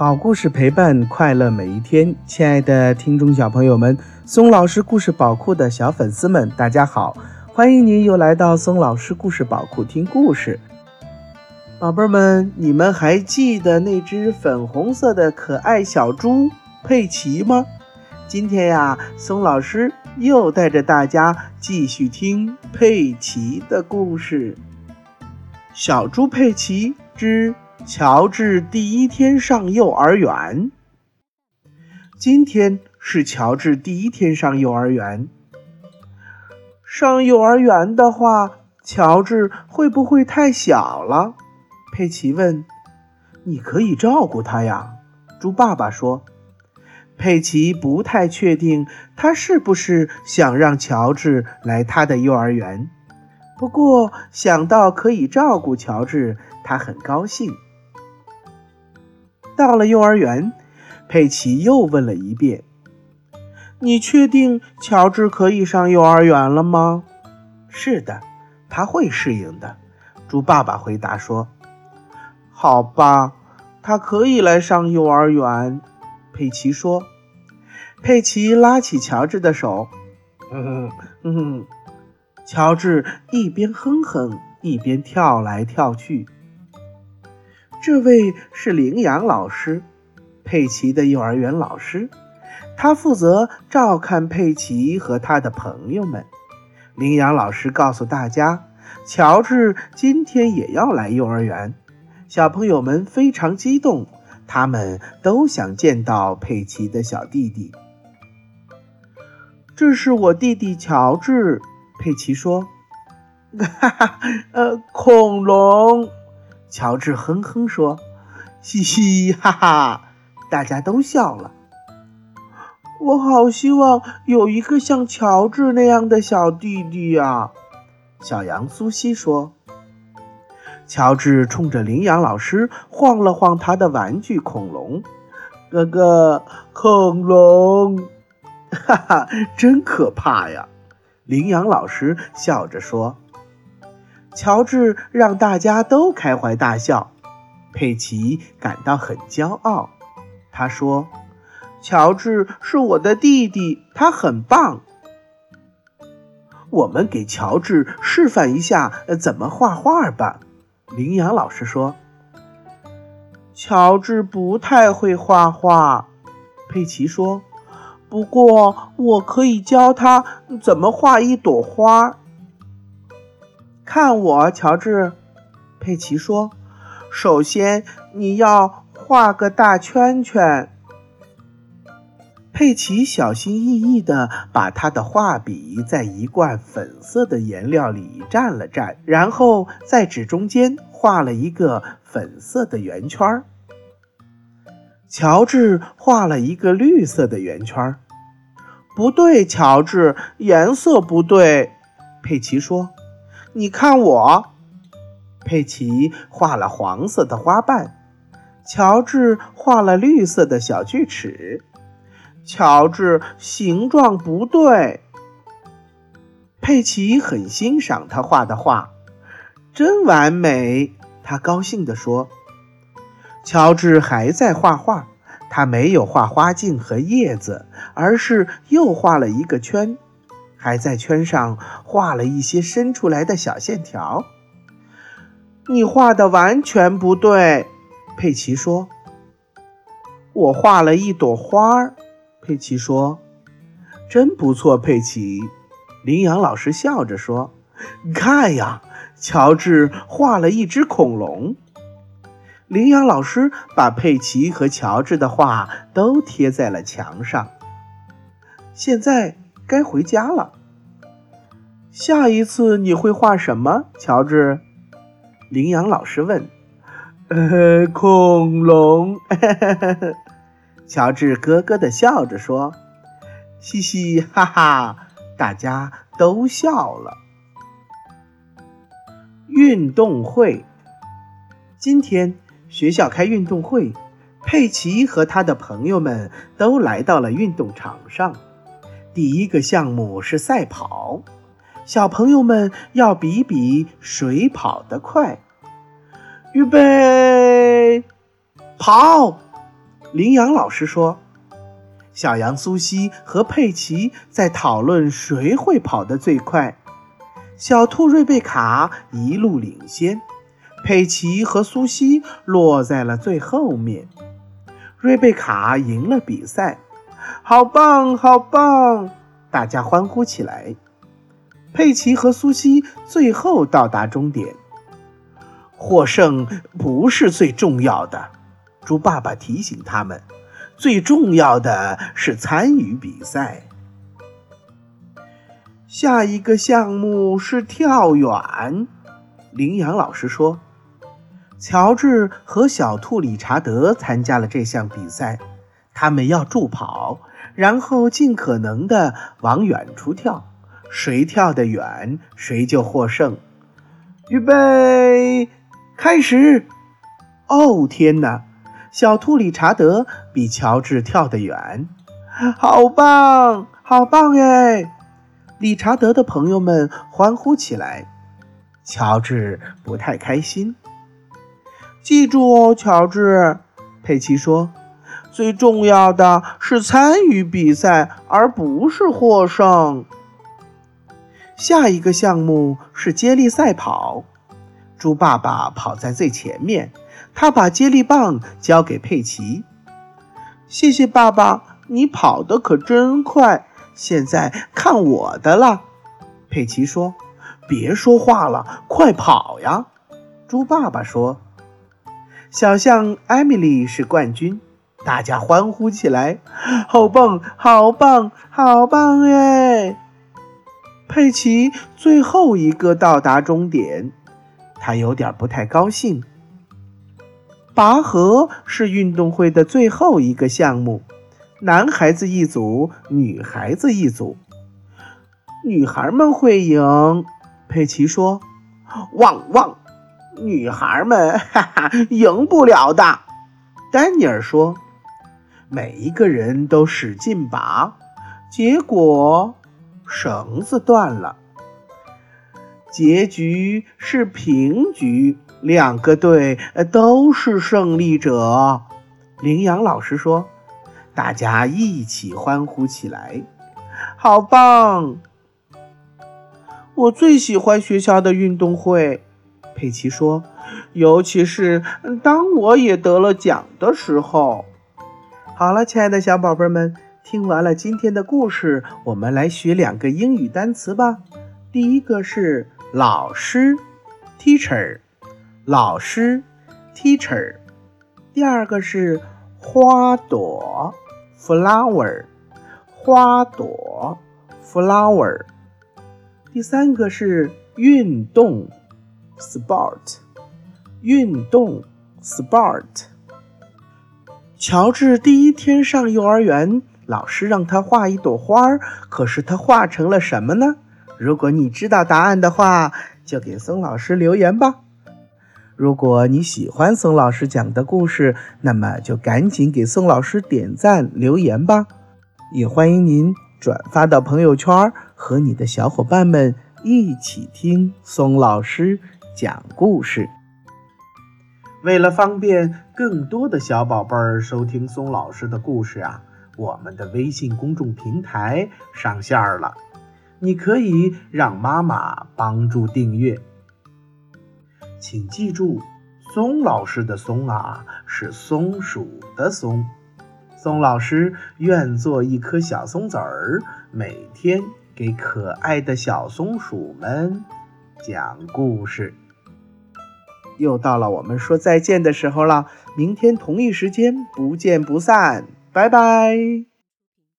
好故事陪伴快乐每一天，亲爱的听众小朋友们，松老师故事宝库的小粉丝们，大家好，欢迎您又来到松老师故事宝库听故事。宝贝儿们，你们还记得那只粉红色的可爱小猪佩奇吗？今天呀，松老师又带着大家继续听佩奇的故事。小猪佩奇之。乔治第一天上幼儿园。今天是乔治第一天上幼儿园。上幼儿园的话，乔治会不会太小了？佩奇问。你可以照顾他呀，猪爸爸说。佩奇不太确定他是不是想让乔治来他的幼儿园，不过想到可以照顾乔治，他很高兴。到了幼儿园，佩奇又问了一遍：“你确定乔治可以上幼儿园了吗？”“是的，他会适应的。”猪爸爸回答说。“好吧，他可以来上幼儿园。”佩奇说。佩奇拉起乔治的手，“嗯嗯。”乔治一边哼哼，一边跳来跳去。这位是羚羊老师，佩奇的幼儿园老师，他负责照看佩奇和他的朋友们。羚羊老师告诉大家，乔治今天也要来幼儿园。小朋友们非常激动，他们都想见到佩奇的小弟弟。这是我弟弟乔治，佩奇说：“哈哈，呃，恐龙。”乔治哼哼说：“嘻嘻哈哈，大家都笑了。我好希望有一个像乔治那样的小弟弟呀。”小羊苏西说。乔治冲着羚羊老师晃了晃他的玩具恐龙，哥哥，恐龙，哈哈，真可怕呀！羚羊老师笑着说。乔治让大家都开怀大笑，佩奇感到很骄傲。他说：“乔治是我的弟弟，他很棒。”我们给乔治示范一下怎么画画吧。羚羊老师说：“乔治不太会画画。”佩奇说：“不过我可以教他怎么画一朵花。”看我，乔治，佩奇说：“首先你要画个大圈圈。”佩奇小心翼翼地把他的画笔在一罐粉色的颜料里蘸了蘸，然后在纸中间画了一个粉色的圆圈。乔治画了一个绿色的圆圈。不对，乔治，颜色不对。佩奇说。你看我，佩奇画了黄色的花瓣，乔治画了绿色的小锯齿。乔治形状不对，佩奇很欣赏他画的画，真完美。他高兴地说：“乔治还在画画，他没有画花茎和叶子，而是又画了一个圈。”还在圈上画了一些伸出来的小线条。你画的完全不对，佩奇说。我画了一朵花儿，佩奇说。真不错，佩奇。羚羊老师笑着说：“看呀，乔治画了一只恐龙。”羚羊老师把佩奇和乔治的画都贴在了墙上。现在。该回家了。下一次你会画什么，乔治？羚羊老师问。呃，恐龙。乔治咯咯的笑着说：“嘻嘻哈哈，大家都笑了。”运动会。今天学校开运动会，佩奇和他的朋友们都来到了运动场上。第一个项目是赛跑，小朋友们要比比谁跑得快。预备，跑！羚羊老师说：“小羊苏西和佩奇在讨论谁会跑得最快。小兔瑞贝卡一路领先，佩奇和苏西落在了最后面。瑞贝卡赢了比赛，好棒，好棒！大家欢呼起来。佩奇和苏西最后到达终点。获胜不是最重要的。”猪爸爸提醒他们，最重要的是参与比赛。下一个项目是跳远，羚羊老师说。乔治和小兔理查德参加了这项比赛，他们要助跑，然后尽可能的往远处跳，谁跳得远，谁就获胜。预备，开始！哦，天哪！小兔理查德比乔治跳得远，好棒，好棒耶！理查德的朋友们欢呼起来。乔治不太开心。记住哦，乔治，佩奇说：“最重要的是参与比赛，而不是获胜。”下一个项目是接力赛跑，猪爸爸跑在最前面。他把接力棒交给佩奇。谢谢爸爸，你跑得可真快。现在看我的了，佩奇说。别说话了，快跑呀！猪爸爸说。小象艾米丽是冠军，大家欢呼起来。好棒，好棒，好棒哎！佩奇最后一个到达终点，他有点不太高兴。拔河是运动会的最后一个项目，男孩子一组，女孩子一组。女孩们会赢，佩奇说。汪汪，女孩们哈哈 赢不了的，丹尼尔说。每一个人都使劲拔，结果绳子断了。结局是平局。两个队都是胜利者，羚羊老师说：“大家一起欢呼起来，好棒！”我最喜欢学校的运动会，佩奇说：“尤其是当我也得了奖的时候。”好了，亲爱的小宝贝们，听完了今天的故事，我们来学两个英语单词吧。第一个是老师，teacher。老师，teacher。第二个是花朵，flower，花朵，flower。第三个是运动，sport，运动，sport。乔治第一天上幼儿园，老师让他画一朵花儿，可是他画成了什么呢？如果你知道答案的话，就给松老师留言吧。如果你喜欢宋老师讲的故事，那么就赶紧给宋老师点赞留言吧。也欢迎您转发到朋友圈，和你的小伙伴们一起听宋老师讲故事。为了方便更多的小宝贝儿收听宋老师的故事啊，我们的微信公众平台上线了，你可以让妈妈帮助订阅。请记住，松老师的“松”啊，是松鼠的“松”。松老师愿做一颗小松子儿，每天给可爱的小松鼠们讲故事。又到了我们说再见的时候了，明天同一时间不见不散，拜拜。